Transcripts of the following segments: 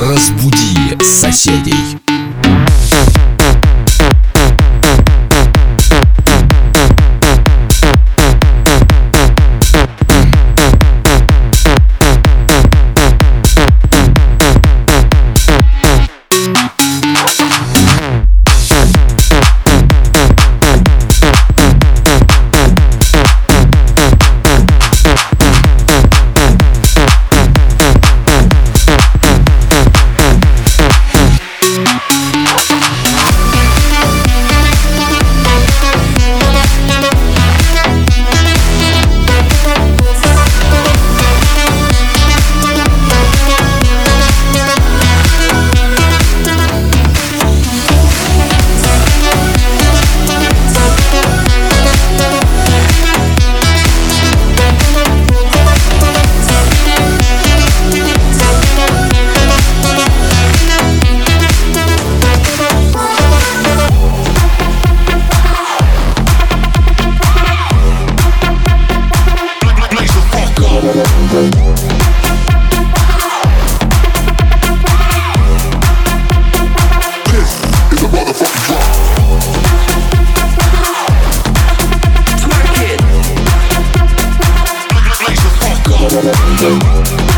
Разбуди соседей. Mind.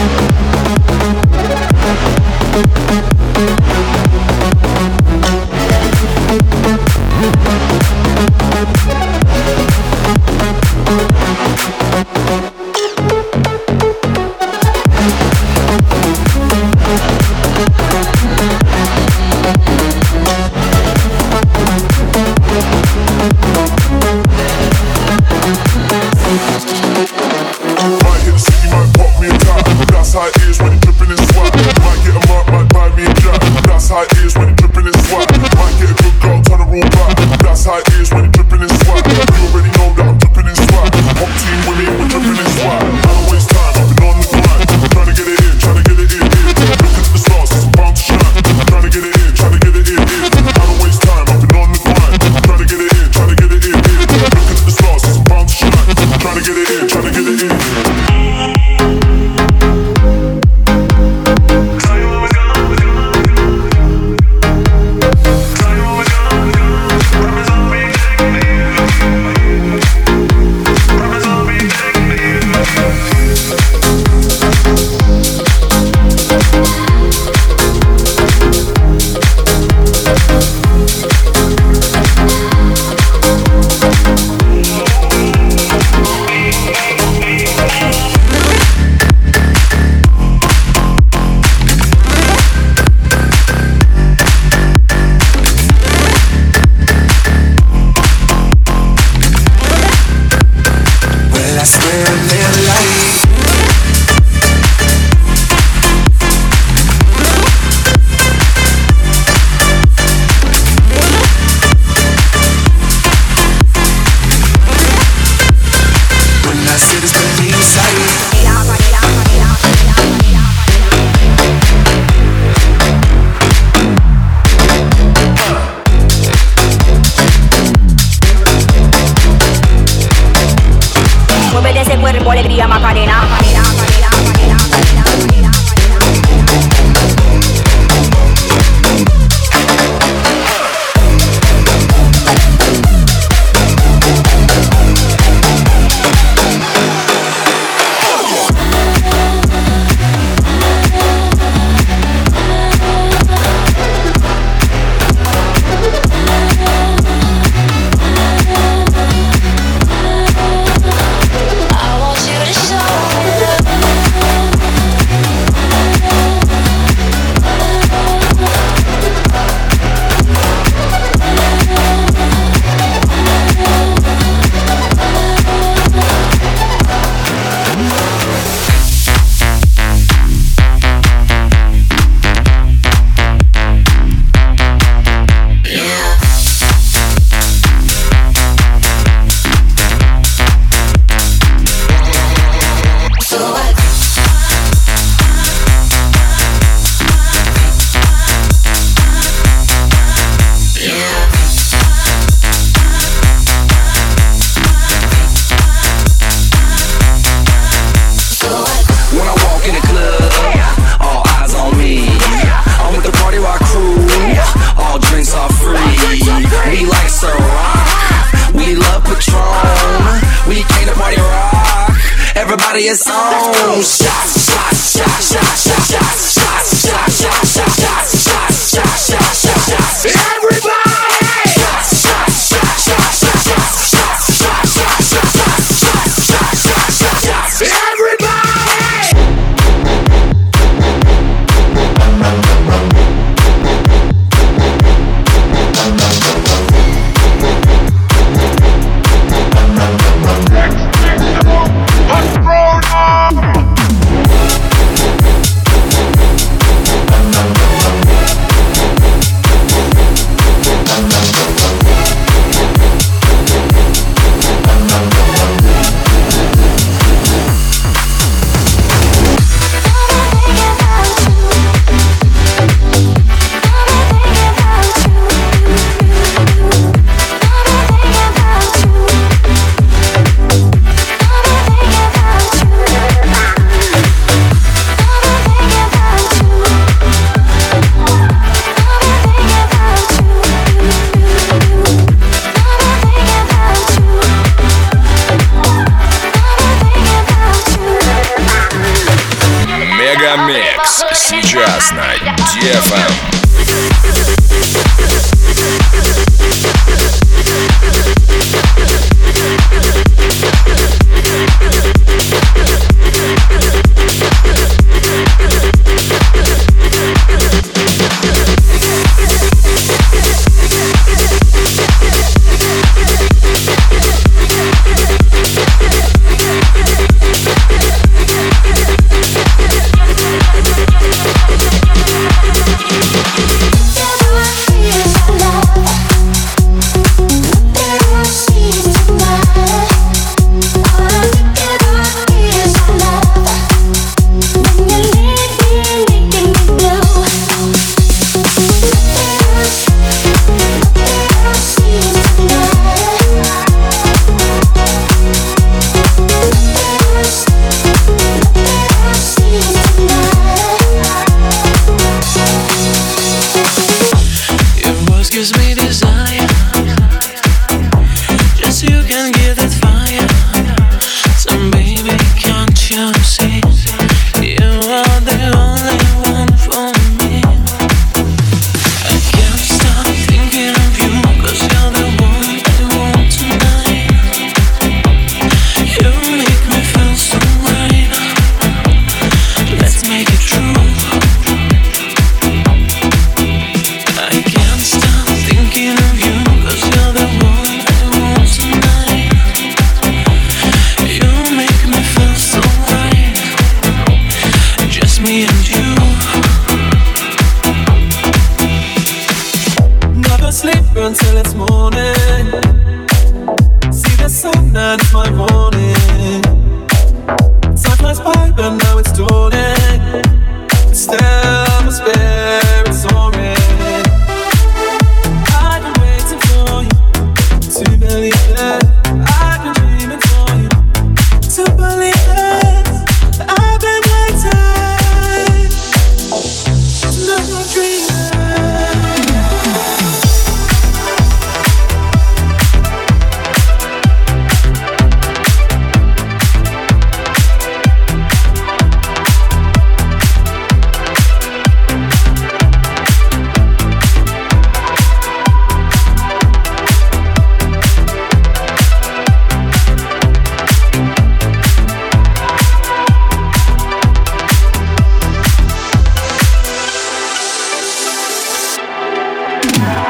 Thank Yeah.